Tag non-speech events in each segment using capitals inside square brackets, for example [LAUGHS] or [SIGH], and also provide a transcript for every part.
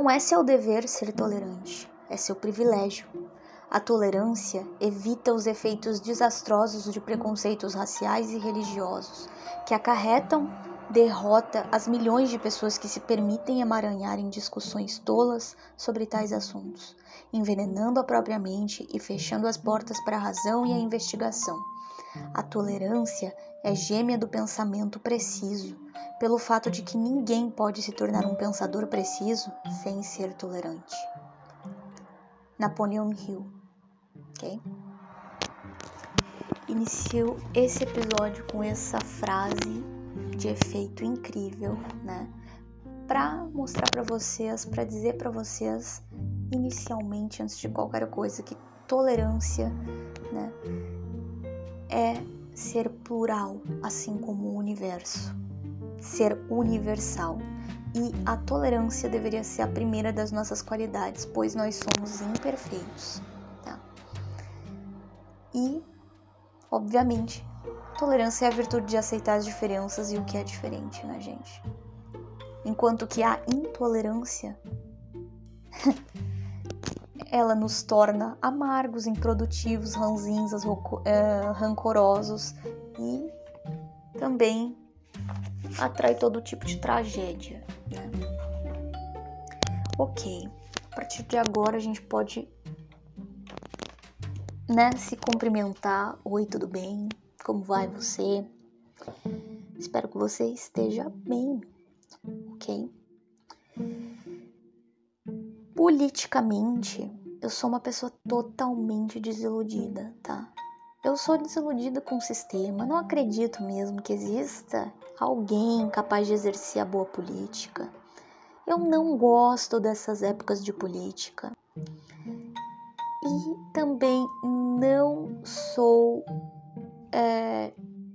Não é seu dever ser tolerante, é seu privilégio. A tolerância evita os efeitos desastrosos de preconceitos raciais e religiosos, que acarretam derrota às milhões de pessoas que se permitem emaranhar em discussões tolas sobre tais assuntos, envenenando a própria mente e fechando as portas para a razão e a investigação. A tolerância é gêmea do pensamento preciso, pelo fato de que ninguém pode se tornar um pensador preciso sem ser tolerante. Napoleon Hill, ok? Inicio esse episódio com essa frase de efeito incrível, né? Para mostrar para vocês, para dizer para vocês, inicialmente, antes de qualquer coisa, que tolerância, né, é ser plural, assim como o universo, ser universal. E a tolerância deveria ser a primeira das nossas qualidades, pois nós somos imperfeitos. Tá? E, obviamente, tolerância é a virtude de aceitar as diferenças e o que é diferente, né, gente? Enquanto que a intolerância [LAUGHS] ela nos torna amargos, improdutivos, ranzinzas, é, rancorosos e também atrai todo tipo de tragédia. Né? Ok, a partir de agora a gente pode né, se cumprimentar. Oi, tudo bem? Como vai você? Espero que você esteja bem, ok? Politicamente, eu sou uma pessoa totalmente desiludida, tá? Eu sou desiludida com o sistema, não acredito mesmo que exista alguém capaz de exercer a boa política. Eu não gosto dessas épocas de política. E também não sou é,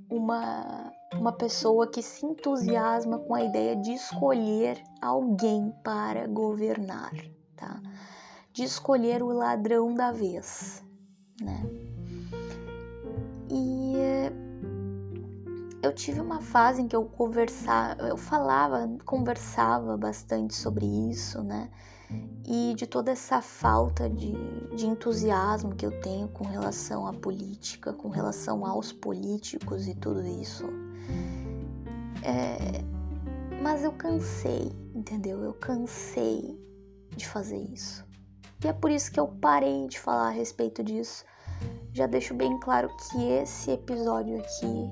uma, uma pessoa que se entusiasma com a ideia de escolher alguém para governar, tá? de escolher o ladrão da vez, né? Eu tive uma fase em que eu conversava, eu falava, conversava bastante sobre isso, né? E de toda essa falta de, de entusiasmo que eu tenho com relação à política, com relação aos políticos e tudo isso. É, mas eu cansei, entendeu? Eu cansei de fazer isso. E é por isso que eu parei de falar a respeito disso. Já deixo bem claro que esse episódio aqui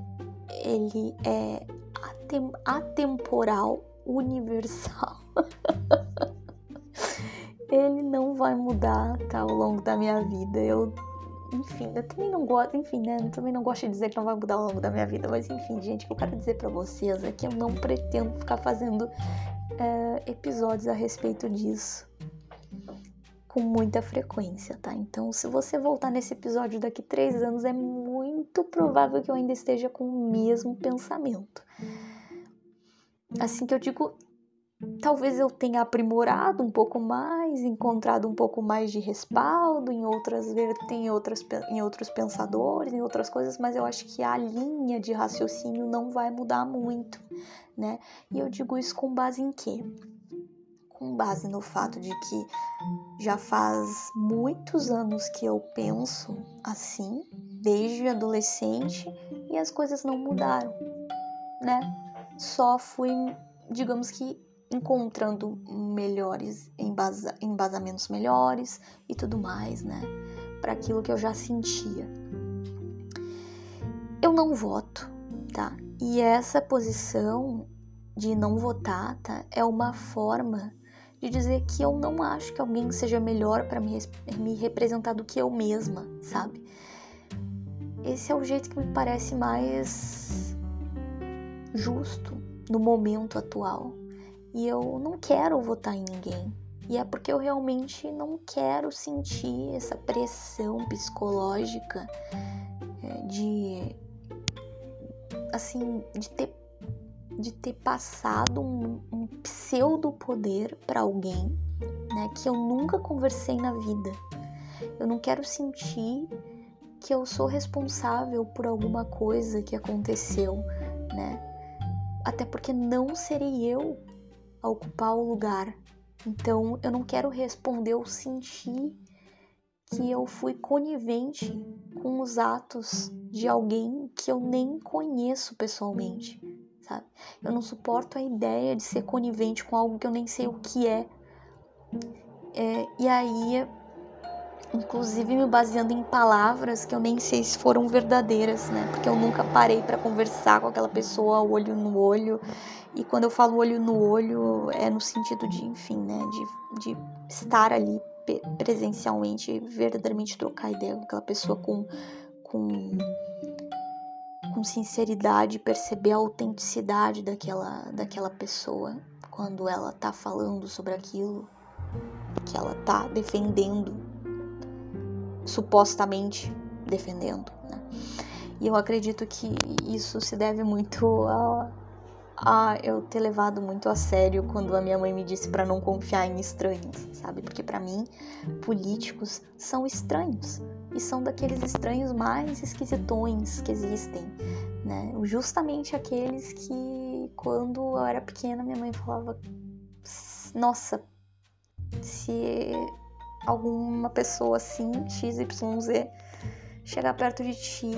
ele é atem atemporal, universal. [LAUGHS] ele não vai mudar tá, ao longo da minha vida. Eu, enfim, eu também não gosto, enfim, né? Eu também não gosto de dizer que não vai mudar ao longo da minha vida, mas enfim, gente, o que eu quero dizer para vocês é que eu não pretendo ficar fazendo é, episódios a respeito disso com muita frequência, tá? Então, se você voltar nesse episódio daqui três anos, é muito provável que eu ainda esteja com o mesmo pensamento. Assim que eu digo, talvez eu tenha aprimorado um pouco mais, encontrado um pouco mais de respaldo em outras em outras em outros pensadores, em outras coisas, mas eu acho que a linha de raciocínio não vai mudar muito, né? E eu digo isso com base em quê? Com base no fato de que já faz muitos anos que eu penso assim, desde adolescente, e as coisas não mudaram, né? Só fui, digamos que, encontrando melhores embasa embasamentos melhores e tudo mais, né? Para aquilo que eu já sentia. Eu não voto, tá? E essa posição de não votar, tá? É uma forma de dizer que eu não acho que alguém seja melhor para me, me representar do que eu mesma, sabe? Esse é o jeito que me parece mais justo no momento atual. E eu não quero votar em ninguém. E é porque eu realmente não quero sentir essa pressão psicológica é, de assim, de ter de ter passado um, um pseudo poder para alguém, né, que eu nunca conversei na vida. Eu não quero sentir que eu sou responsável por alguma coisa que aconteceu, né? Até porque não serei eu a ocupar o lugar Então eu não quero responder ou sentir que eu fui conivente com os atos de alguém que eu nem conheço pessoalmente, sabe? Eu não suporto a ideia de ser conivente com algo que eu nem sei o que é. é e aí, inclusive me baseando em palavras que eu nem sei se foram verdadeiras, né? Porque eu nunca parei para conversar com aquela pessoa olho no olho. E quando eu falo olho no olho, é no sentido de, enfim, né? De, de estar ali presencialmente, verdadeiramente trocar ideia com aquela pessoa com, com, com sinceridade, perceber a autenticidade daquela, daquela pessoa quando ela tá falando sobre aquilo que ela tá defendendo, supostamente defendendo. Né? E eu acredito que isso se deve muito a, a eu ter levado muito a sério quando a minha mãe me disse para não confiar em estranhos, sabe? Porque para mim, políticos são estranhos e são daqueles estranhos mais esquisitões que existem, né? Justamente aqueles que quando eu era pequena minha mãe falava: "Nossa, se alguma pessoa assim, XYZ, chegar perto de ti,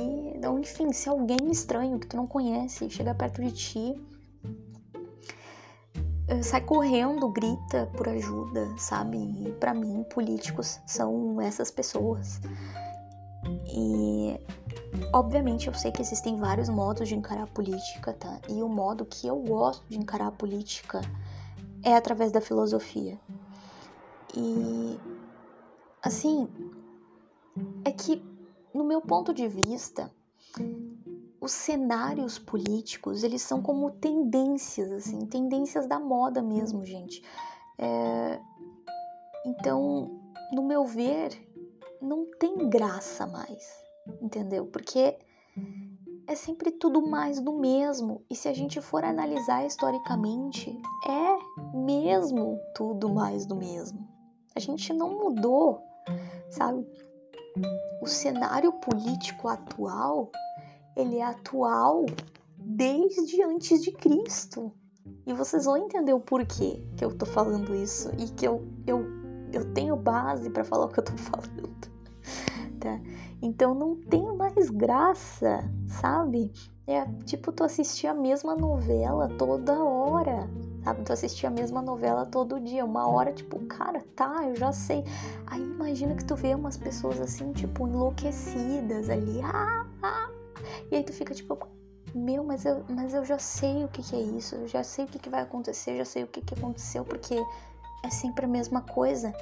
ou enfim, se alguém estranho que tu não conhece chegar perto de ti, eh, sai correndo, grita por ajuda, sabe? E para mim, políticos são essas pessoas. E obviamente eu sei que existem vários modos de encarar a política, tá? E o modo que eu gosto de encarar a política é através da filosofia. E assim, é que no meu ponto de vista, os cenários políticos, eles são como tendências, assim, tendências da moda mesmo, gente. É... Então, no meu ver, não tem graça mais, entendeu? Porque é sempre tudo mais do mesmo. E se a gente for analisar historicamente, é mesmo tudo mais do mesmo. A gente não mudou, sabe? O cenário político atual ele é atual desde antes de Cristo. E vocês vão entender o porquê que eu tô falando isso e que eu, eu, eu tenho base para falar o que eu tô [LAUGHS] falando. Tá? Então não tem mais graça, sabe? É tipo tu assistir a mesma novela toda hora, sabe? Tu assistir a mesma novela todo dia, uma hora, tipo, cara, tá, eu já sei. Aí imagina que tu vê umas pessoas assim, tipo, enlouquecidas ali, ah, ah, e aí tu fica tipo, meu, mas eu, mas eu já sei o que, que é isso, eu já sei o que, que vai acontecer, já sei o que, que aconteceu, porque é sempre a mesma coisa,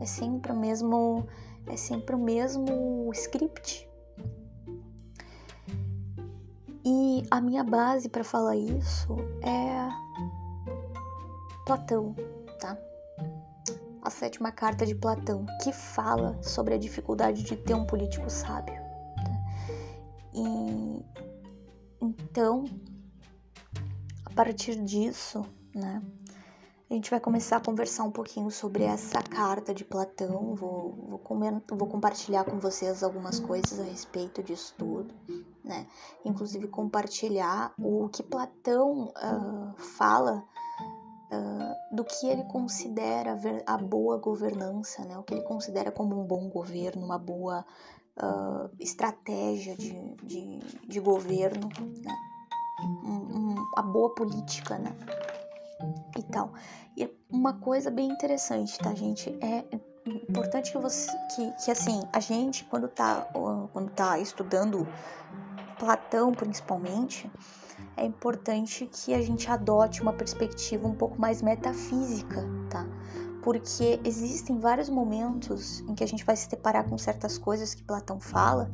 é sempre o mesmo, é sempre o mesmo script. E a minha base para falar isso é Platão, tá? A sétima carta de Platão, que fala sobre a dificuldade de ter um político sábio. E então, a partir disso, né, a gente vai começar a conversar um pouquinho sobre essa carta de Platão. Vou, vou, vou compartilhar com vocês algumas coisas a respeito disso tudo, né? Inclusive compartilhar o que Platão uh, fala uh, do que ele considera a boa governança, né? O que ele considera como um bom governo, uma boa uh, estratégia de, de, de, governo, né? Um, um, a boa política, né? E tal. E uma coisa bem interessante, tá, gente? É importante que você que, que assim a gente quando tá quando tá estudando Platão principalmente é importante que a gente adote uma perspectiva um pouco mais metafísica tá porque existem vários momentos em que a gente vai se deparar com certas coisas que Platão fala,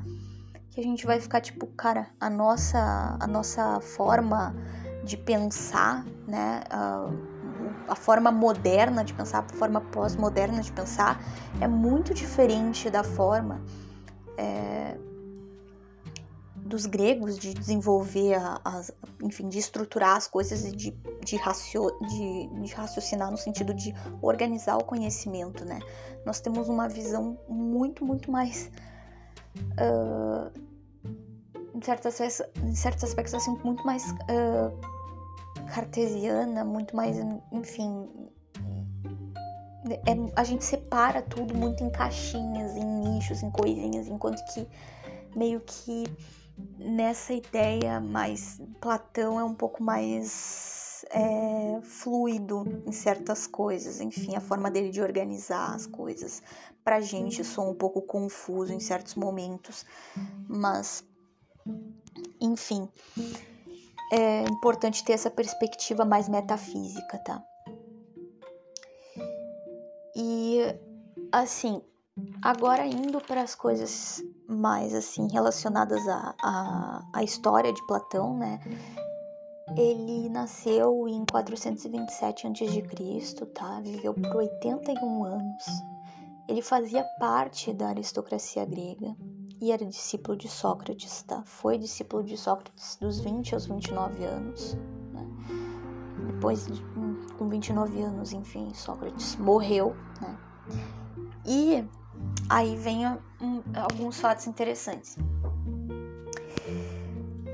que a gente vai ficar tipo, cara, a nossa a nossa forma de pensar, né, a, a forma moderna de pensar, a forma pós-moderna de pensar é muito diferente da forma é, dos gregos de desenvolver, as, enfim, de estruturar as coisas e de, de, racio, de, de, raciocinar no sentido de organizar o conhecimento, né? Nós temos uma visão muito, muito mais. Uh, em, certos, em certos aspectos, assim, muito mais uh, cartesiana, muito mais, enfim, é, a gente separa tudo muito em caixinhas, em nichos, em coisinhas, enquanto que meio que nessa ideia mais Platão é um pouco mais é, fluido em certas coisas, enfim, a forma dele de organizar as coisas. Pra gente soa um pouco confuso em certos momentos, mas enfim, é importante ter essa perspectiva mais metafísica, tá? E assim, agora indo para as coisas mais assim relacionadas à, à história de Platão, né? Ele nasceu em 427 a.C., tá? Viveu por 81 anos. Ele fazia parte da aristocracia grega e era discípulo de Sócrates, tá? Foi discípulo de Sócrates dos 20 aos 29 anos. Né? Depois, com 29 anos, enfim, Sócrates morreu, né? E aí vem um, alguns fatos interessantes.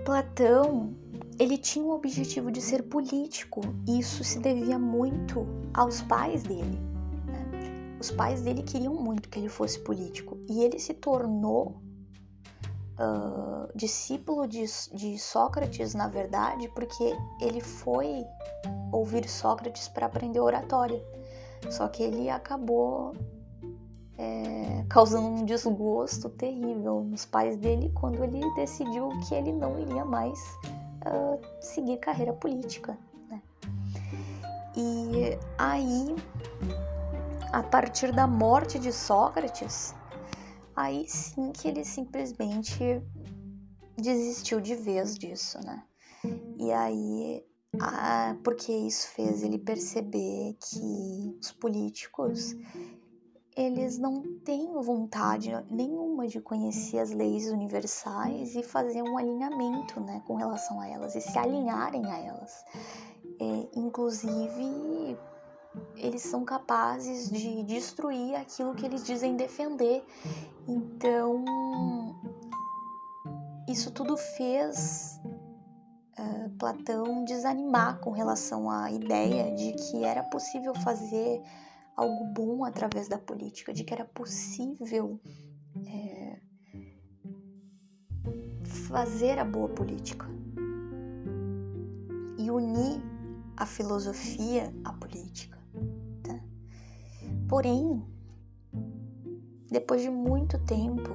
Platão, ele tinha o objetivo de ser político, e isso se devia muito aos pais dele. Né? Os pais dele queriam muito que ele fosse político, e ele se tornou uh, discípulo de, de Sócrates, na verdade, porque ele foi ouvir Sócrates para aprender oratória. Só que ele acabou é, causando um desgosto terrível nos pais dele quando ele decidiu que ele não iria mais uh, seguir carreira política. Né? E aí, a partir da morte de Sócrates, aí sim que ele simplesmente desistiu de vez disso, né? E aí, ah, porque isso fez ele perceber que os políticos eles não têm vontade nenhuma de conhecer as leis universais e fazer um alinhamento né, com relação a elas e se alinharem a elas. É, inclusive, eles são capazes de destruir aquilo que eles dizem defender. Então, isso tudo fez uh, Platão desanimar com relação à ideia de que era possível fazer algo bom através da política, de que era possível é, fazer a boa política e unir a filosofia à política. Porém, depois de muito tempo,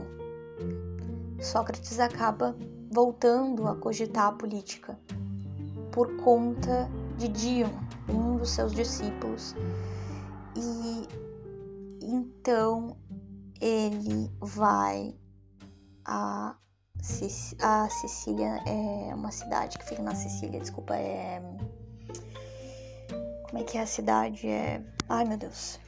Sócrates acaba voltando a cogitar a política por conta de Dion, um dos seus discípulos. E então ele vai a, a Sicília, é uma cidade que fica na Sicília, desculpa, é. Como é que é a cidade? É. Ai meu Deus.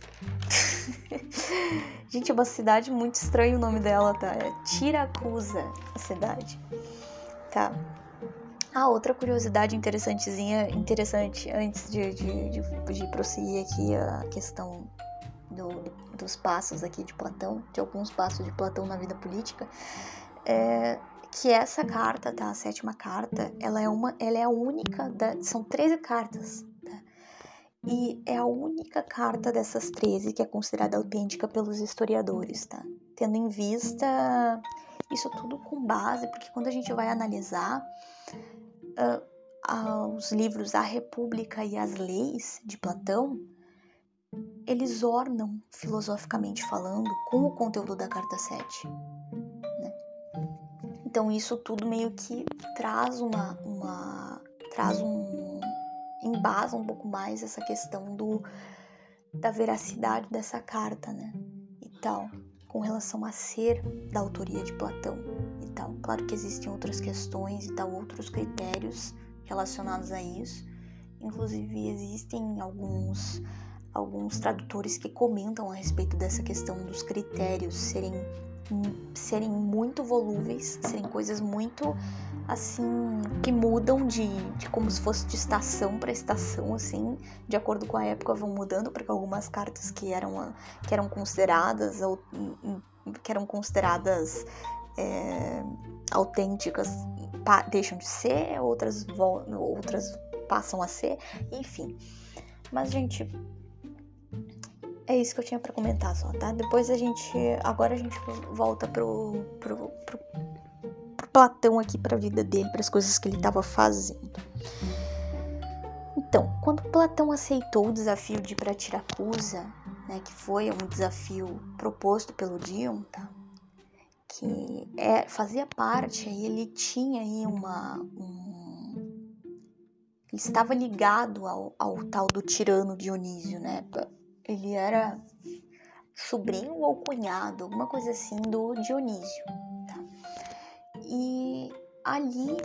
[LAUGHS] Gente, é uma cidade muito estranha o nome dela, tá? É Tiracusa, a cidade. Tá. Ah, outra curiosidade interessantezinha, interessante, antes de, de, de, de prosseguir aqui a questão do, dos passos aqui de Platão, de alguns passos de Platão na vida política, é que essa carta, tá? A sétima carta, ela é uma, ela é a única, da, são 13 cartas, e é a única carta dessas 13 que é considerada autêntica pelos historiadores, tá? Tendo em vista isso tudo com base, porque quando a gente vai analisar uh, os livros A República e as Leis de Platão, eles ornam, filosoficamente falando, com o conteúdo da carta 7. Né? Então isso tudo meio que traz uma, uma traz um embasa um pouco mais essa questão do da veracidade dessa carta, né? E tal, com relação a ser da autoria de Platão e tal. Claro que existem outras questões e tal, outros critérios relacionados a isso. Inclusive existem alguns alguns tradutores que comentam a respeito dessa questão dos critérios serem serem muito volúveis, serem coisas muito assim que mudam de, de como se fosse de estação para estação, assim, de acordo com a época vão mudando, porque algumas cartas que eram que eram consideradas ou que eram consideradas é, autênticas deixam de ser, outras outras passam a ser, enfim. Mas gente, é isso que eu tinha para comentar só, tá? Depois a gente. Agora a gente volta pro, pro, pro, pro Platão aqui, pra vida dele, para as coisas que ele estava fazendo. Então, quando Platão aceitou o desafio de ir para Tiracusa, né, que foi um desafio proposto pelo Dion, tá? que é, fazia parte, ele tinha aí uma. Um, ele estava ligado ao, ao tal do tirano Dionísio, né? Ele era sobrinho ou cunhado, alguma coisa assim, do Dionísio. Tá? E ali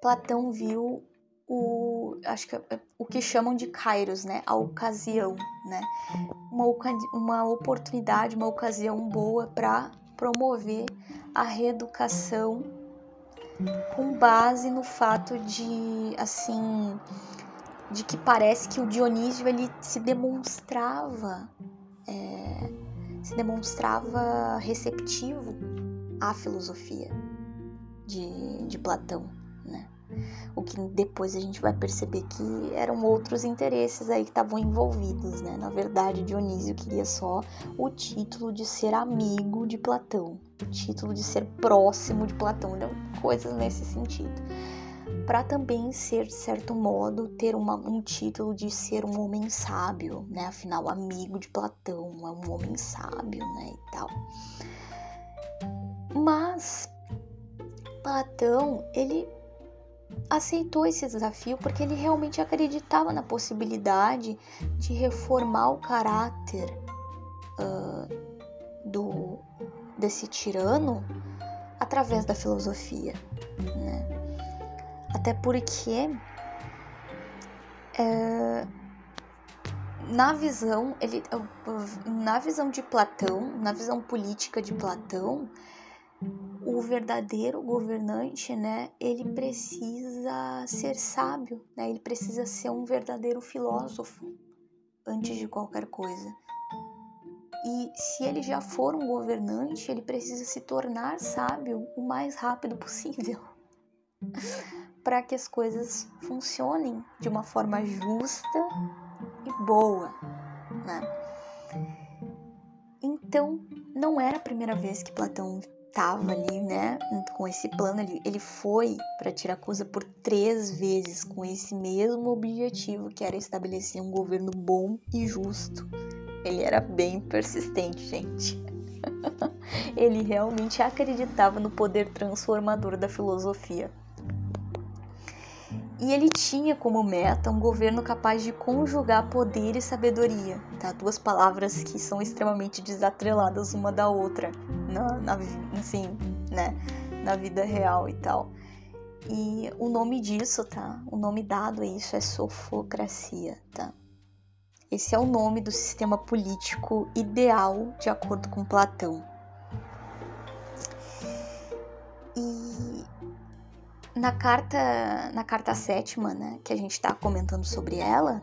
Platão viu o acho que é o que chamam de kairos, né? A ocasião, né? Uma, uma oportunidade, uma ocasião boa para promover a reeducação com base no fato de assim de que parece que o Dionísio ele se demonstrava é, se demonstrava receptivo à filosofia de, de Platão o que depois a gente vai perceber que eram outros interesses aí que estavam envolvidos, né? Na verdade, Dionísio queria só o título de ser amigo de Platão, o título de ser próximo de Platão, então, coisas nesse sentido. Para também ser, de certo modo, ter uma, um título de ser um homem sábio, né? Afinal, amigo de Platão é um homem sábio, né? E tal. Mas Platão, ele aceitou esse desafio porque ele realmente acreditava na possibilidade de reformar o caráter uh, do desse tirano através da filosofia, né? Até porque é, na visão ele na visão de Platão, na visão política de Platão, o verdadeiro governante, né, ele precisa ser sábio, né, ele precisa ser um verdadeiro filósofo antes de qualquer coisa. E se ele já for um governante, ele precisa se tornar sábio o mais rápido possível [LAUGHS] para que as coisas funcionem de uma forma justa e boa, né? Então, não era a primeira vez que Platão estava ali, né, com esse plano, ele, ele foi para Tiracusa por três vezes com esse mesmo objetivo, que era estabelecer um governo bom e justo. Ele era bem persistente, gente. [LAUGHS] ele realmente acreditava no poder transformador da filosofia. E ele tinha como meta um governo capaz de conjugar poder e sabedoria, tá? Duas palavras que são extremamente desatreladas uma da outra, na, na, assim, né? na vida real e tal. E o nome disso, tá? O nome dado a isso é sofocracia, tá? Esse é o nome do sistema político ideal de acordo com Platão. Na carta, na carta sétima, né, que a gente está comentando sobre ela,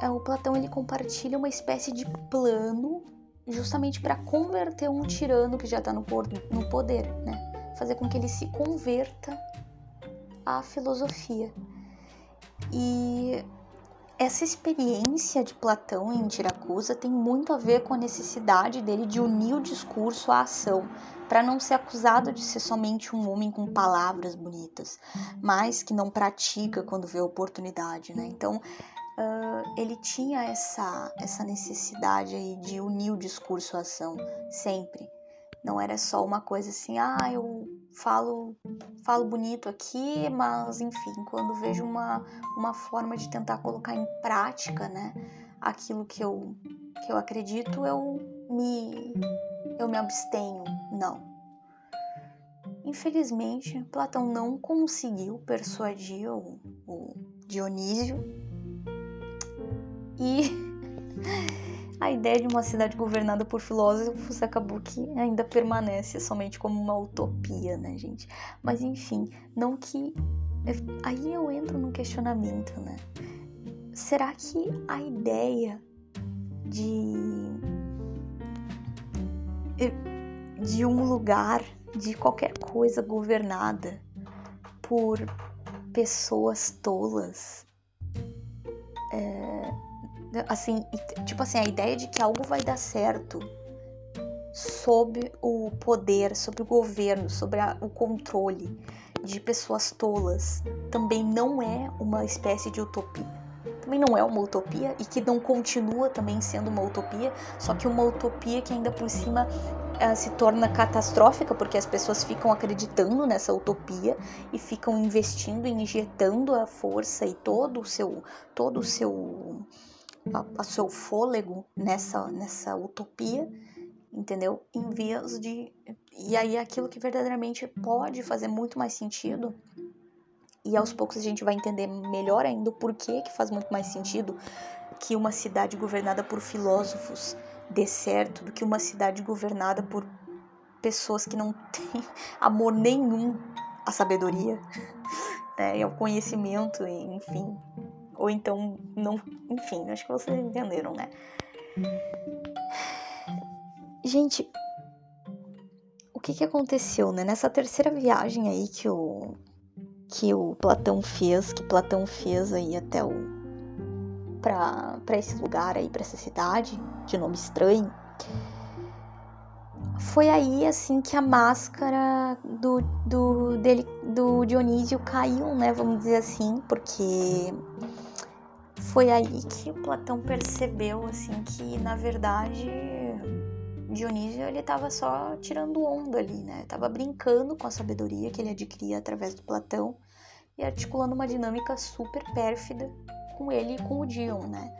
é, o Platão ele compartilha uma espécie de plano justamente para converter um tirano que já está no, no poder, né, fazer com que ele se converta à filosofia. E essa experiência de Platão em Tiracusa tem muito a ver com a necessidade dele de unir o discurso à ação, para não ser acusado de ser somente um homem com palavras bonitas, mas que não pratica quando vê oportunidade, né? Então, uh, ele tinha essa, essa necessidade aí de unir o discurso à ação, sempre. Não era só uma coisa assim, ah, eu falo, falo bonito aqui, mas enfim, quando vejo uma, uma forma de tentar colocar em prática, né, aquilo que eu, que eu acredito, eu me eu me abstenho. Não. Infelizmente, Platão não conseguiu persuadir o, o Dionísio e [LAUGHS] a ideia de uma cidade governada por filósofos acabou que ainda permanece somente como uma utopia, né, gente? Mas enfim, não que. Aí eu entro no questionamento, né? Será que a ideia de de um lugar, de qualquer coisa governada por pessoas tolas, é, assim, tipo assim, a ideia de que algo vai dar certo sob o poder, sobre o governo, sobre a, o controle de pessoas tolas, também não é uma espécie de utopia. Também não é uma utopia e que não continua também sendo uma utopia, só que uma utopia que ainda por cima uh, se torna catastrófica porque as pessoas ficam acreditando nessa utopia e ficam investindo, injetando a força e todo o seu todo o seu a, seu fôlego nessa nessa utopia entendeu? Em vias de. E aí aquilo que verdadeiramente pode fazer muito mais sentido. E aos poucos a gente vai entender melhor ainda o porquê que faz muito mais sentido que uma cidade governada por filósofos dê certo do que uma cidade governada por pessoas que não têm [LAUGHS] amor nenhum à sabedoria [LAUGHS] né, ao conhecimento, enfim. Ou então, não. Enfim, acho que vocês entenderam, né? Gente, o que que aconteceu, né? Nessa terceira viagem aí que o que o Platão fez, que Platão fez aí até o para para esse lugar aí, para essa cidade de nome estranho. Foi aí assim que a máscara do, do dele do Dionísio caiu, né? Vamos dizer assim, porque foi aí que o Platão percebeu assim que na verdade Dionísio ele estava só tirando onda ali, né? Tava brincando com a sabedoria que ele adquiria através do Platão e articulando uma dinâmica super pérfida com ele e com o Dion, né?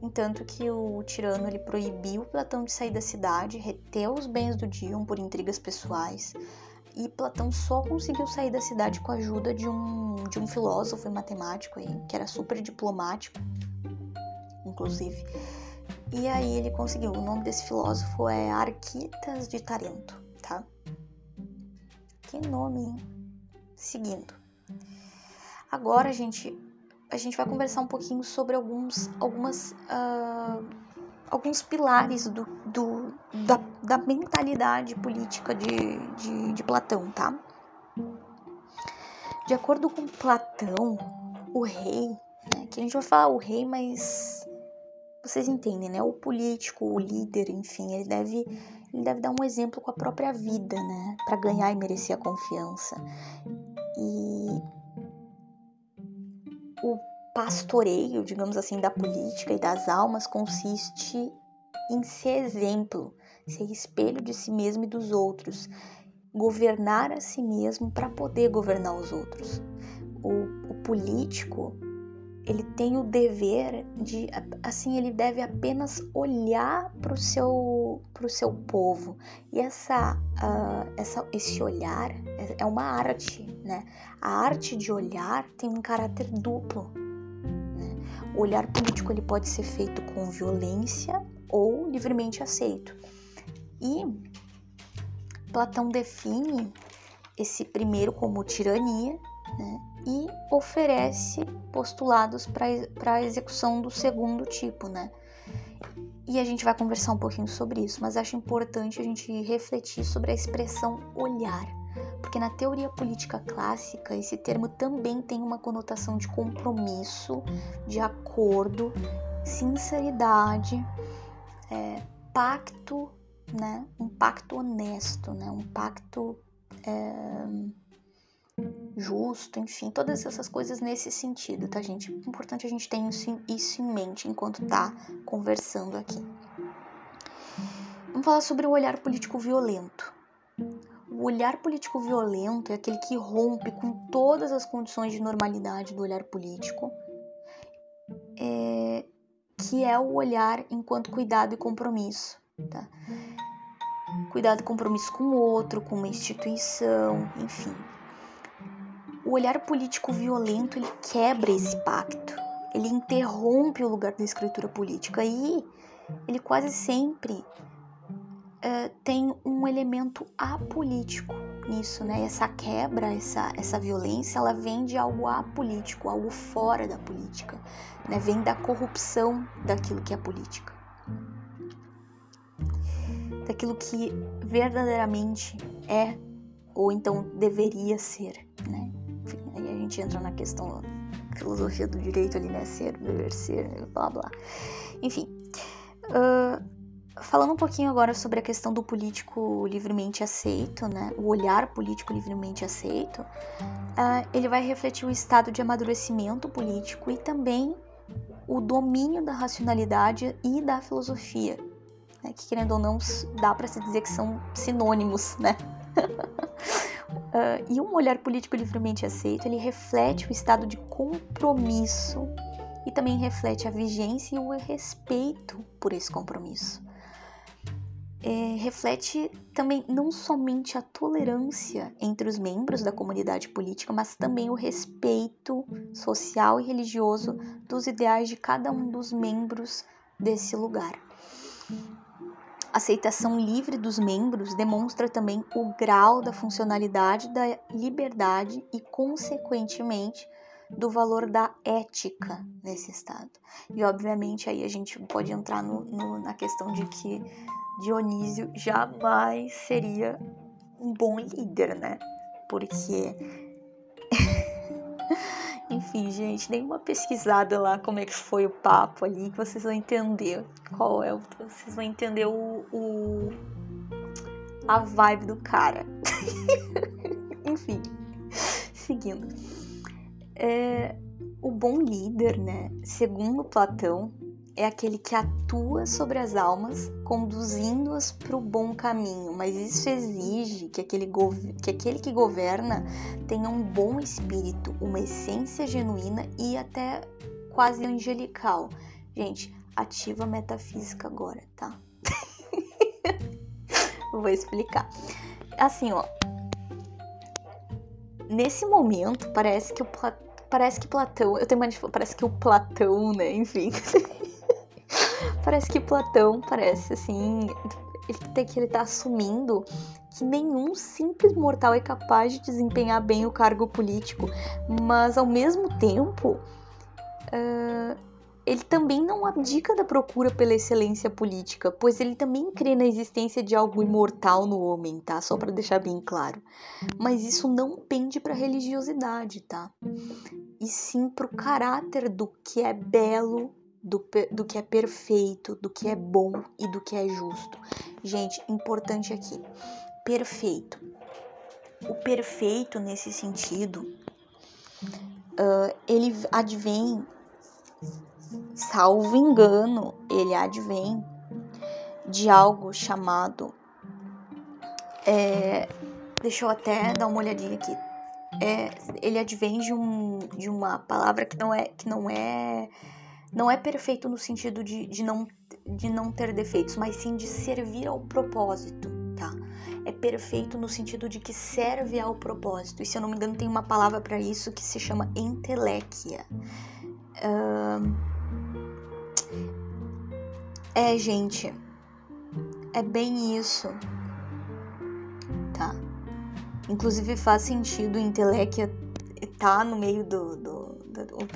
Entanto que o tirano ele proibiu Platão de sair da cidade, reteu os bens do Dion por intrigas pessoais, e Platão só conseguiu sair da cidade com a ajuda de um, de um filósofo e matemático que era super diplomático, inclusive. E aí ele conseguiu. O nome desse filósofo é Arquitas de Tarento, tá? Que nome, hein? Seguindo. Agora, gente, a gente vai conversar um pouquinho sobre alguns, algumas, uh, alguns pilares do, do da, da, mentalidade política de, de, de Platão, tá? De acordo com Platão, o rei, né, que a gente vai falar o rei, mas vocês entendem, né? O político, o líder, enfim, ele deve, ele deve dar um exemplo com a própria vida, né? Para ganhar e merecer a confiança. E o pastoreio, digamos assim, da política e das almas consiste em ser exemplo, ser espelho de si mesmo e dos outros, governar a si mesmo para poder governar os outros. O, o político ele tem o dever de, assim, ele deve apenas olhar para o seu, pro seu povo. E essa, uh, essa, esse olhar é, é uma arte, né? A arte de olhar tem um caráter duplo. O olhar político ele pode ser feito com violência ou livremente aceito. E Platão define esse primeiro como tirania, né? e oferece postulados para a execução do segundo tipo, né? E a gente vai conversar um pouquinho sobre isso, mas acho importante a gente refletir sobre a expressão olhar, porque na teoria política clássica esse termo também tem uma conotação de compromisso, de acordo, sinceridade, é, pacto, né? Um pacto honesto, né? Um pacto é, justo, enfim, todas essas coisas nesse sentido, tá, gente? É importante a gente ter isso, isso em mente enquanto tá conversando aqui. Vamos falar sobre o olhar político violento. O olhar político violento é aquele que rompe com todas as condições de normalidade do olhar político, é, que é o olhar enquanto cuidado e compromisso. Tá? Cuidado e compromisso com o outro, com uma instituição, enfim o olhar político violento ele quebra esse pacto, ele interrompe o lugar da escritura política e ele quase sempre uh, tem um elemento apolítico nisso, né? Essa quebra, essa, essa violência, ela vem de algo apolítico, algo fora da política, né? Vem da corrupção daquilo que é política, daquilo que verdadeiramente é ou então deveria ser, né? gente entra na questão filosofia do direito ali, né? Ser, dever ser, blá blá. Enfim. Uh, falando um pouquinho agora sobre a questão do político livremente aceito, né? O olhar político livremente aceito, uh, ele vai refletir o estado de amadurecimento político e também o domínio da racionalidade e da filosofia, né? que querendo ou não dá para se dizer que são sinônimos, né? uh, [LAUGHS] e um olhar político livremente aceito, ele reflete o estado de compromisso e também reflete a vigência e o respeito por esse compromisso. É, reflete também não somente a tolerância entre os membros da comunidade política, mas também o respeito social e religioso dos ideais de cada um dos membros desse lugar. A aceitação livre dos membros demonstra também o grau da funcionalidade da liberdade e, consequentemente, do valor da ética nesse estado. E, obviamente, aí a gente pode entrar no, no, na questão de que Dionísio jamais seria um bom líder, né? Porque [LAUGHS] Enfim, gente, dê uma pesquisada lá como é que foi o papo ali, que vocês vão entender qual é o. Vocês vão entender o. o a vibe do cara. [LAUGHS] Enfim, seguindo. É, o bom líder, né? Segundo Platão, é aquele que atua sobre as almas, conduzindo-as para o bom caminho, mas isso exige que aquele, que aquele que governa tenha um bom espírito, uma essência genuína e até quase angelical. Gente, ativa a metafísica agora, tá? [LAUGHS] Vou explicar. Assim, ó. Nesse momento, parece que o parece que Platão, eu tenho uma parece que o Platão, né, enfim, [LAUGHS] Parece que Platão parece assim. Ele, que ele tá assumindo que nenhum simples mortal é capaz de desempenhar bem o cargo político, mas ao mesmo tempo. Uh, ele também não abdica da procura pela excelência política, pois ele também crê na existência de algo imortal no homem, tá? Só para deixar bem claro. Mas isso não pende para religiosidade, tá? E sim para o caráter do que é belo, do, do que é perfeito, do que é bom e do que é justo. Gente, importante aqui: perfeito. O perfeito nesse sentido, uh, ele advém, salvo engano, ele advém de algo chamado. É, deixa eu até dar uma olhadinha aqui. É, ele advém de, um, de uma palavra que não é que não é não é perfeito no sentido de, de, não, de não ter defeitos, mas sim de servir ao propósito, tá? É perfeito no sentido de que serve ao propósito. E se eu não me engano, tem uma palavra para isso que se chama entelequia. Uh... É, gente, é bem isso, tá? Inclusive faz sentido entelequia tá no meio do, do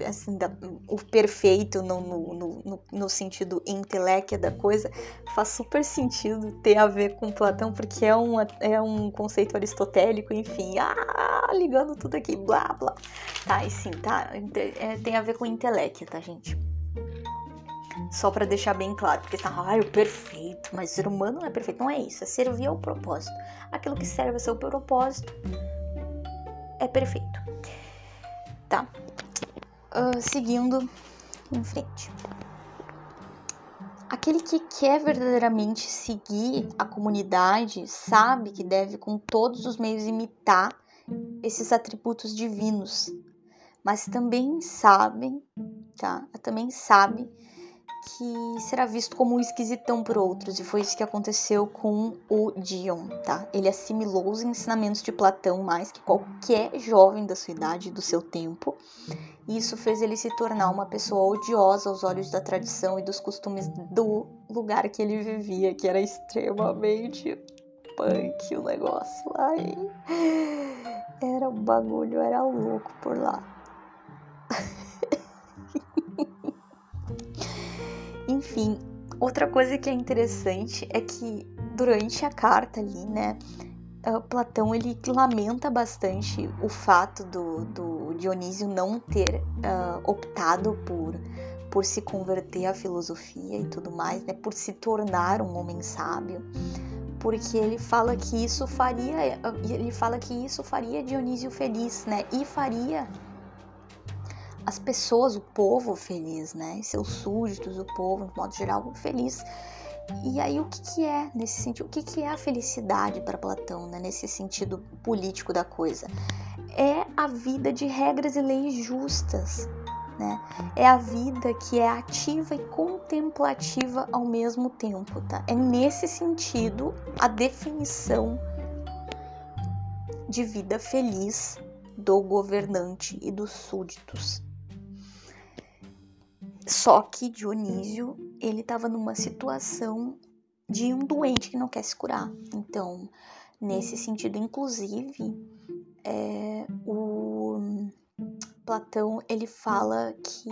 assim, da, o perfeito no, no, no, no sentido intelecto da coisa, faz super sentido ter a ver com Platão, porque é, uma, é um conceito aristotélico, enfim, ah, ligando tudo aqui, blá blá. Tá, e sim, tá, é, tem a ver com intelecto, tá, gente? Só para deixar bem claro, porque tá, ai, o perfeito, mas o ser humano não é perfeito, não é isso, é servir ao propósito. Aquilo que serve ao seu propósito é perfeito. Tá? Uh, seguindo em frente. Aquele que quer verdadeiramente seguir a comunidade sabe que deve, com todos os meios, imitar esses atributos divinos, mas também sabe, tá? Também sabe que será visto como um esquisitão por outros, e foi isso que aconteceu com o Dion, tá? Ele assimilou os ensinamentos de Platão mais que qualquer jovem da sua idade e do seu tempo, e isso fez ele se tornar uma pessoa odiosa aos olhos da tradição e dos costumes do lugar que ele vivia, que era extremamente punk o negócio hein? Era um bagulho, era louco por lá. Enfim, outra coisa que é interessante é que durante a carta ali, né, Platão ele lamenta bastante o fato do, do Dionísio não ter uh, optado por por se converter à filosofia e tudo mais, né, por se tornar um homem sábio, porque ele fala que isso faria, ele fala que isso faria Dionísio feliz, né, e faria as pessoas, o povo feliz, né, seus súditos, o povo, de modo geral, feliz. E aí o que, que é nesse sentido? O que, que é a felicidade para Platão, né, nesse sentido político da coisa? É a vida de regras e leis justas, né? É a vida que é ativa e contemplativa ao mesmo tempo, tá? É nesse sentido a definição de vida feliz do governante e dos súditos. Só que Dionísio, ele estava numa situação de um doente que não quer se curar. Então, nesse sentido, inclusive, é, o Platão ele fala que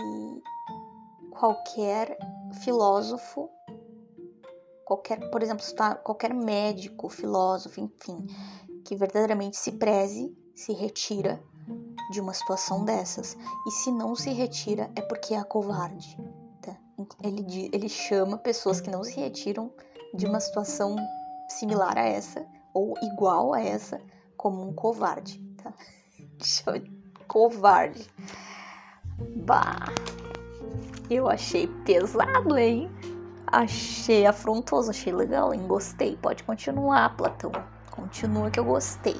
qualquer filósofo, qualquer, por exemplo, qualquer médico, filósofo, enfim, que verdadeiramente se preze, se retira de uma situação dessas. E se não se retira é porque é covarde. Tá? Ele, ele chama pessoas que não se retiram de uma situação similar a essa ou igual a essa como um covarde. Tá? [LAUGHS] covarde. Bah, eu achei pesado, hein? Achei afrontoso, achei legal, hein? Gostei. Pode continuar, Platão. Continua que eu gostei.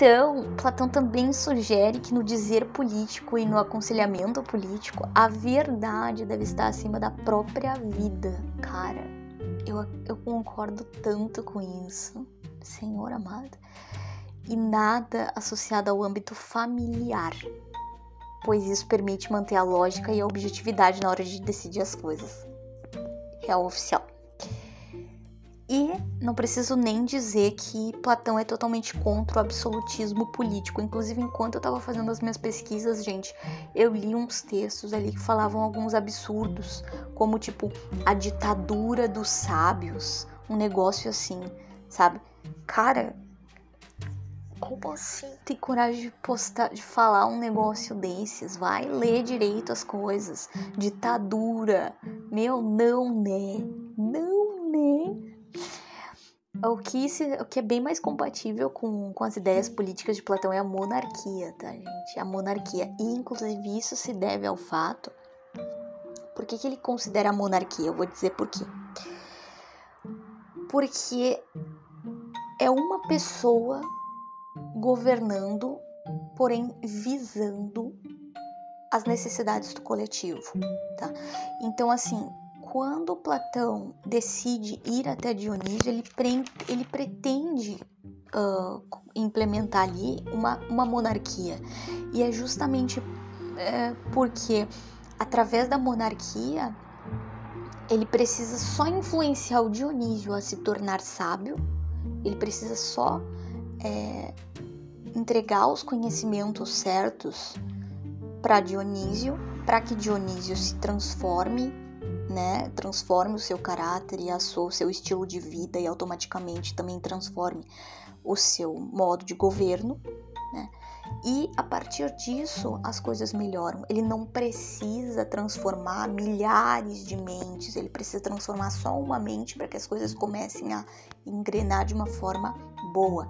Então, Platão também sugere que no dizer político e no aconselhamento político, a verdade deve estar acima da própria vida. Cara, eu, eu concordo tanto com isso, Senhor amado e nada associado ao âmbito familiar, pois isso permite manter a lógica e a objetividade na hora de decidir as coisas. Real oficial. E não preciso nem dizer que Platão é totalmente contra o absolutismo político. Inclusive, enquanto eu estava fazendo as minhas pesquisas, gente, eu li uns textos ali que falavam alguns absurdos, como tipo a ditadura dos sábios, um negócio assim, sabe? Cara, como assim tem coragem de postar, de falar um negócio desses? Vai ler direito as coisas. Ditadura. Meu, não, né? Não? O que, se, o que é bem mais compatível com, com as ideias políticas de Platão é a monarquia, tá, gente? A monarquia. E, inclusive, isso se deve ao fato. Por que, que ele considera a monarquia? Eu vou dizer por quê. Porque é uma pessoa governando, porém visando as necessidades do coletivo, tá? Então, assim, quando Platão decide ir até Dionísio, ele, pre ele pretende uh, implementar ali uma, uma monarquia. E é justamente é, porque, através da monarquia, ele precisa só influenciar o Dionísio a se tornar sábio, ele precisa só é, entregar os conhecimentos certos para Dionísio, para que Dionísio se transforme, né? Transforme o seu caráter e a sua, o seu estilo de vida e automaticamente também transforme o seu modo de governo, né? E a partir disso as coisas melhoram. Ele não precisa transformar milhares de mentes, ele precisa transformar só uma mente para que as coisas comecem a engrenar de uma forma boa.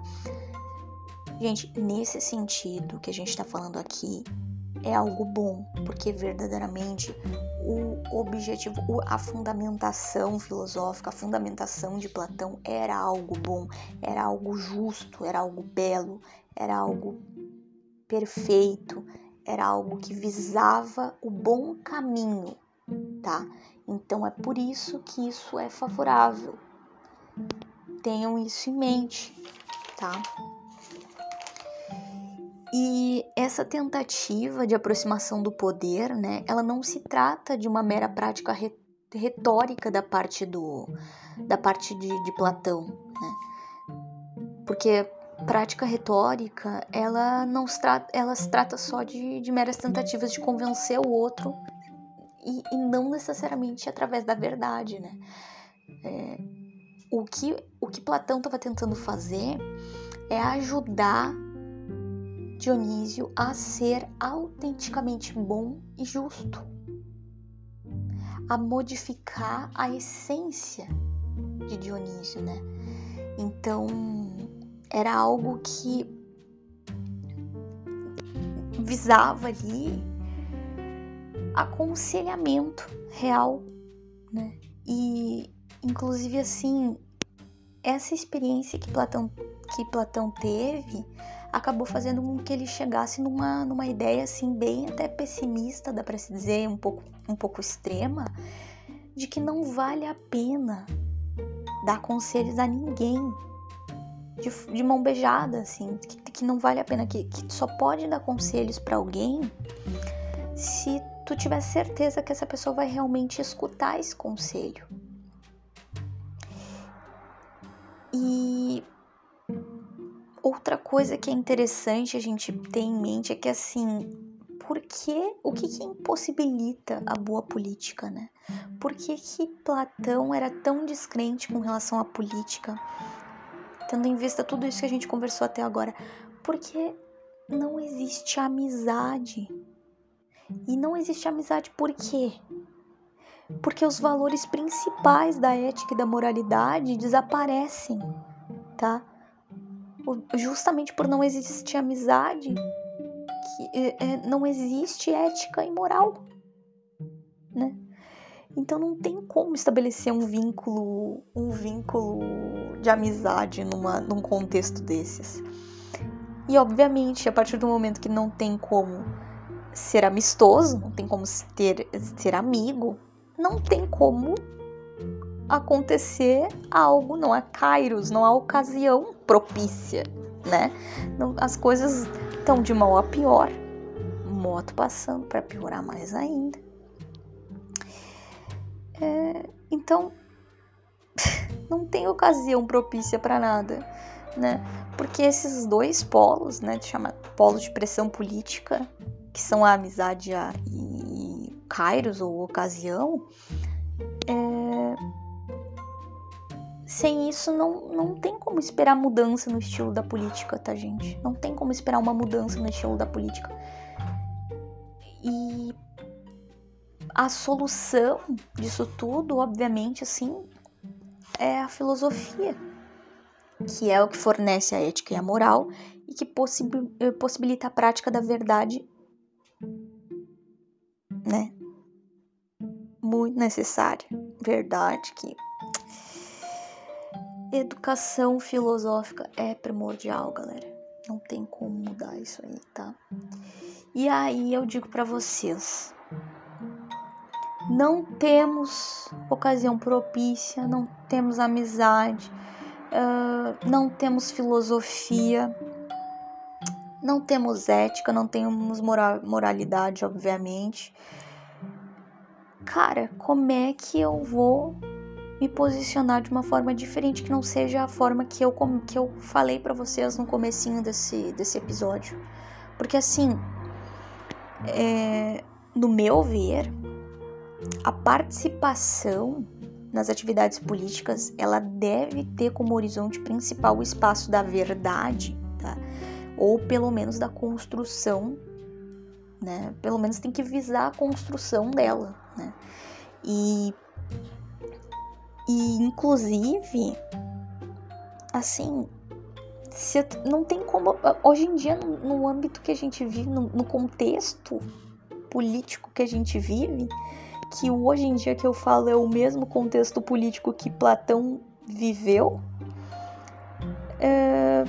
Gente, nesse sentido que a gente está falando aqui, é algo bom, porque verdadeiramente o objetivo, a fundamentação filosófica, a fundamentação de Platão era algo bom, era algo justo, era algo belo, era algo perfeito, era algo que visava o bom caminho, tá? Então é por isso que isso é favorável. Tenham isso em mente, tá? E essa tentativa de aproximação do poder, né, ela não se trata de uma mera prática retórica da parte do da parte de, de Platão, né? Porque prática retórica, ela não se trata, ela se trata só de, de meras tentativas de convencer o outro e, e não necessariamente através da verdade, né? É, o que o que Platão estava tentando fazer é ajudar Dionísio a ser autenticamente bom e justo, a modificar a essência de Dionísio, né? Então, era algo que visava ali aconselhamento real, né? E inclusive assim, essa experiência que Platão que Platão teve acabou fazendo com que ele chegasse numa, numa ideia assim bem até pessimista, dá para se dizer, um pouco um pouco extrema, de que não vale a pena dar conselhos a ninguém de, de mão beijada, assim, que, que, não vale a pena, que, que só pode dar conselhos para alguém se tu tiver certeza que essa pessoa vai realmente escutar esse conselho. E outra coisa que é interessante a gente ter em mente é que assim, por que, o que, que impossibilita a boa política, né? Por que, que Platão era tão descrente com relação à política, tendo em vista tudo isso que a gente conversou até agora? Porque não existe amizade e não existe amizade por quê? Porque os valores principais da ética e da moralidade desaparecem, tá? Justamente por não existir amizade, que, é, é, não existe ética e moral, né? Então não tem como estabelecer um vínculo, um vínculo de amizade numa, num contexto desses. E obviamente, a partir do momento que não tem como ser amistoso, não tem como ter, ser amigo, não tem como acontecer algo, não há kairos, não há ocasião propícia, né? Não, as coisas estão de mal a pior, moto passando para piorar mais ainda. É, então, [LAUGHS] não tem ocasião propícia para nada, né? Porque esses dois polos, né, chama polo de pressão política, que são a amizade e kairos ou ocasião, é... sem isso não, não tem como esperar mudança no estilo da política, tá, gente? Não tem como esperar uma mudança no estilo da política. E a solução disso tudo, obviamente, assim, é a filosofia, que é o que fornece a ética e a moral e que possibilita a prática da verdade né? Muito necessária. Verdade que educação filosófica é primordial, galera. Não tem como mudar isso aí, tá? E aí eu digo para vocês, não temos ocasião propícia, não temos amizade, não temos filosofia não temos ética, não temos moral, moralidade, obviamente. Cara, como é que eu vou me posicionar de uma forma diferente que não seja a forma que eu, que eu falei para vocês no comecinho desse, desse episódio? Porque assim, é, no meu ver, a participação nas atividades políticas, ela deve ter como horizonte principal o espaço da verdade, tá? ou pelo menos da construção, né? Pelo menos tem que visar a construção dela, né? E, e inclusive, assim, se, não tem como. Hoje em dia, no, no âmbito que a gente vive, no, no contexto político que a gente vive, que hoje em dia que eu falo é o mesmo contexto político que Platão viveu, é,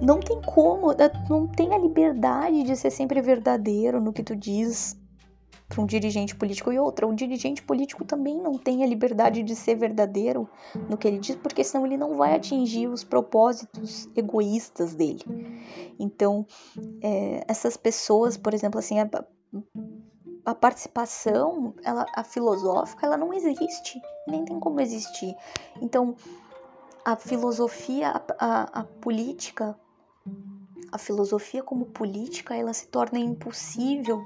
não tem como, é, não tem a liberdade de ser sempre verdadeiro no que tu diz para um dirigente político e outra. O dirigente político também não tem a liberdade de ser verdadeiro no que ele diz, porque senão ele não vai atingir os propósitos egoístas dele. Então, é, essas pessoas, por exemplo, assim, a, a participação, ela, a filosófica, ela não existe, nem tem como existir. Então, a filosofia, a, a, a política a filosofia como política ela se torna impossível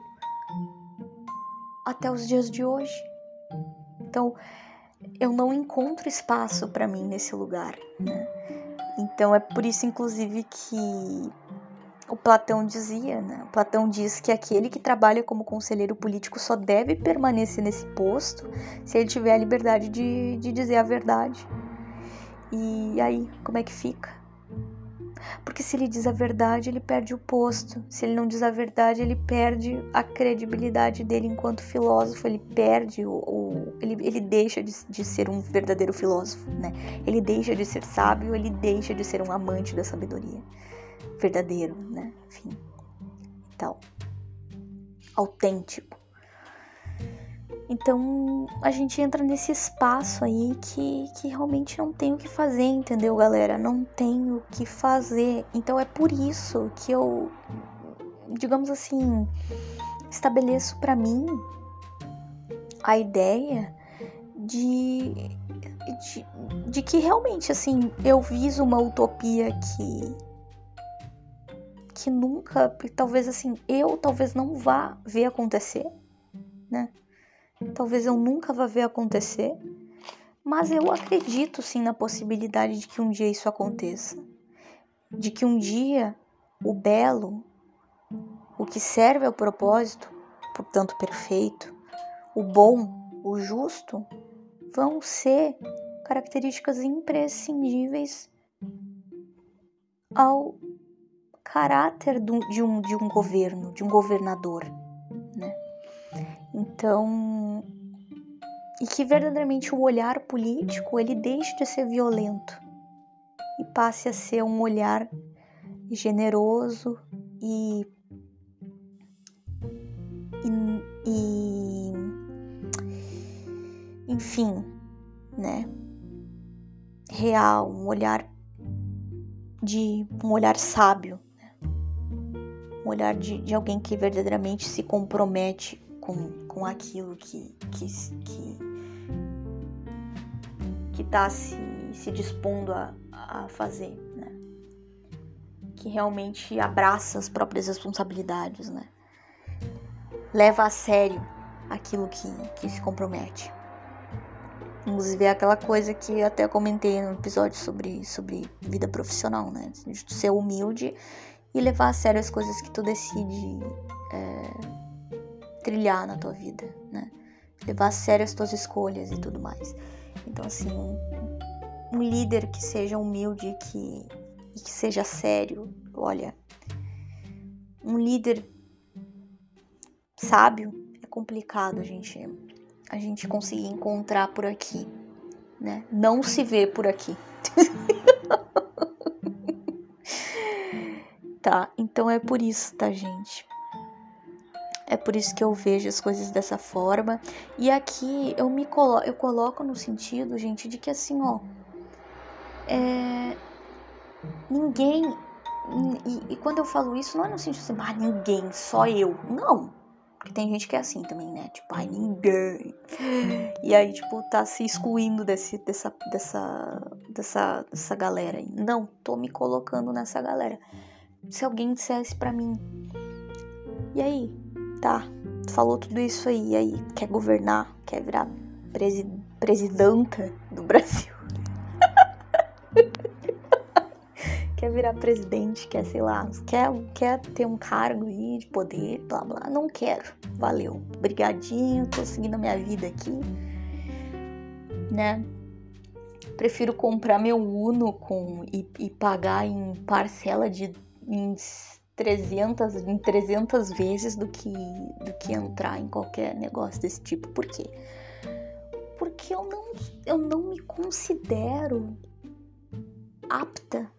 até os dias de hoje. Então, eu não encontro espaço para mim nesse lugar, né? Então é por isso, inclusive, que o Platão dizia, né? O Platão diz que aquele que trabalha como conselheiro político só deve permanecer nesse posto se ele tiver a liberdade de, de dizer a verdade. E aí, como é que fica? Porque se ele diz a verdade, ele perde o posto. Se ele não diz a verdade, ele perde a credibilidade dele enquanto filósofo. Ele perde o. o ele, ele deixa de, de ser um verdadeiro filósofo, né? Ele deixa de ser sábio, ele deixa de ser um amante da sabedoria verdadeiro, né? Enfim, tal, autêntico. Então a gente entra nesse espaço aí que, que realmente não tem o que fazer, entendeu, galera? Não tem o que fazer. Então é por isso que eu, digamos assim, estabeleço para mim a ideia de, de, de que realmente, assim, eu viso uma utopia que que nunca, talvez assim, eu talvez não vá ver acontecer, né? Talvez eu nunca vá ver acontecer, mas eu acredito sim na possibilidade de que um dia isso aconteça. De que um dia o belo, o que serve ao propósito, portanto perfeito, o bom, o justo, vão ser características imprescindíveis ao caráter de um, de um governo, de um governador? Então, e que verdadeiramente o olhar político ele deixe de ser violento e passe a ser um olhar generoso e, e, e enfim, né? Real, um olhar de um olhar sábio um olhar de, de alguém que verdadeiramente se compromete com, com aquilo que que que, que tá se, se dispondo a, a fazer, né? Que realmente abraça as próprias responsabilidades, né? Leva a sério aquilo que, que se compromete. Inclusive é aquela coisa que até comentei no episódio sobre, sobre vida profissional, né? De ser humilde e levar a sério as coisas que tu decide é, trilhar na tua vida, né? Levar a sério as tuas escolhas e tudo mais. Então, assim, um, um líder que seja humilde que, e que seja sério, olha, um líder sábio é complicado a gente, a gente conseguir encontrar por aqui, né? Não se vê por aqui. [LAUGHS] tá? Então é por isso, tá, gente? É por isso que eu vejo as coisas dessa forma. E aqui eu me colo eu coloco no sentido, gente, de que assim, ó. É... Ninguém. E, e, quando eu falo isso, não é no sentido assim, ah, ninguém, só eu. Não. Porque tem gente que é assim também, né? Tipo, ai, ninguém. E aí, tipo, tá se excluindo desse, dessa, dessa, dessa, dessa galera aí. Não, tô me colocando nessa galera se alguém dissesse para mim: "E aí, tá, falou tudo isso aí, aí, quer governar, quer virar presi presidenta do Brasil?" [LAUGHS] quer virar presidente, quer, sei lá, quer, quer ter um cargo aí de poder, blá blá. Não quero. Valeu. Brigadinho, tô seguindo a minha vida aqui. Né? Prefiro comprar meu Uno com, e, e pagar em parcela de em 300, em 300 vezes do que, do que entrar em qualquer negócio desse tipo. Por quê? Porque eu não, eu não me considero apta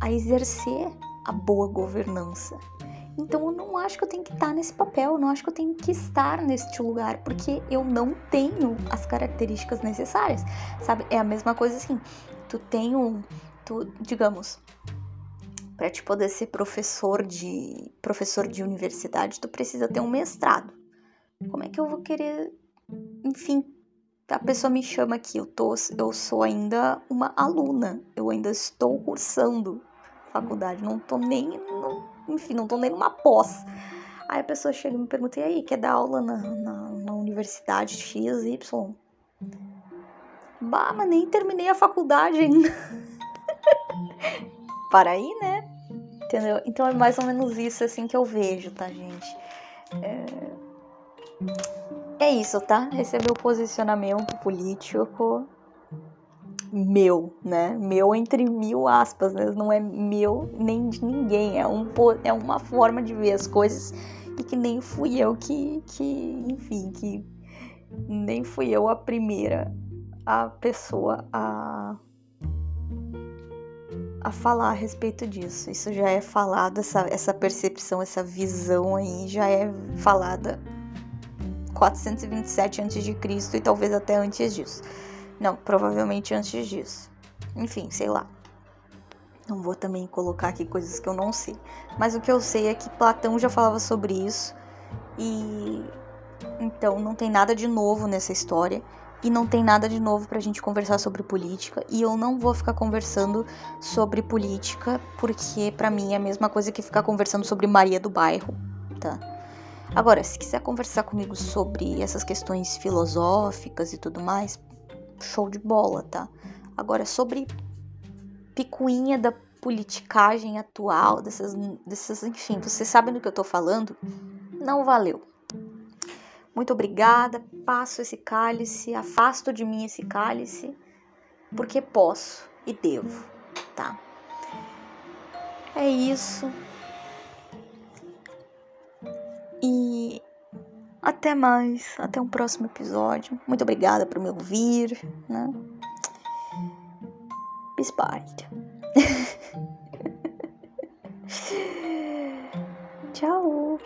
a exercer a boa governança. Então eu não acho que eu tenho que estar nesse papel, eu não acho que eu tenho que estar neste lugar, porque eu não tenho as características necessárias, sabe? É a mesma coisa assim, tu tem um, tu, digamos, para te poder ser professor de professor de universidade, tu precisa ter um mestrado. Como é que eu vou querer, enfim, a pessoa me chama aqui, eu tô, eu sou ainda uma aluna, eu ainda estou cursando faculdade, não tô nem, enfim, não tô nem numa pós. Aí a pessoa chega e me pergunta, e aí, quer dar aula na, na, na universidade XY? Bah, mas nem terminei a faculdade ainda. [LAUGHS] Para aí, né? Entendeu? Então é mais ou menos isso assim que eu vejo, tá, gente? É, é isso, tá? Receber o posicionamento político meu, né? Meu entre mil aspas, né? Não é meu nem de ninguém. É, um, é uma forma de ver as coisas e que nem fui eu que, que enfim, que nem fui eu a primeira a pessoa a a falar a respeito disso. Isso já é falado, essa, essa percepção, essa visão aí já é falada 427 a.C. e talvez até antes disso. Não, provavelmente antes disso. Enfim, sei lá. Não vou também colocar aqui coisas que eu não sei. Mas o que eu sei é que Platão já falava sobre isso. E então não tem nada de novo nessa história. E não tem nada de novo pra gente conversar sobre política. E eu não vou ficar conversando sobre política, porque para mim é a mesma coisa que ficar conversando sobre Maria do Bairro, tá? Agora, se quiser conversar comigo sobre essas questões filosóficas e tudo mais, show de bola, tá? Agora, sobre picuinha da politicagem atual, dessas, dessas, enfim, vocês sabem do que eu tô falando? Não valeu. Muito obrigada, passo esse cálice, afasto de mim esse cálice, porque posso e devo, tá? É isso. E até mais, até um próximo episódio. Muito obrigada por me ouvir, né? Bispalha. [LAUGHS] Tchau.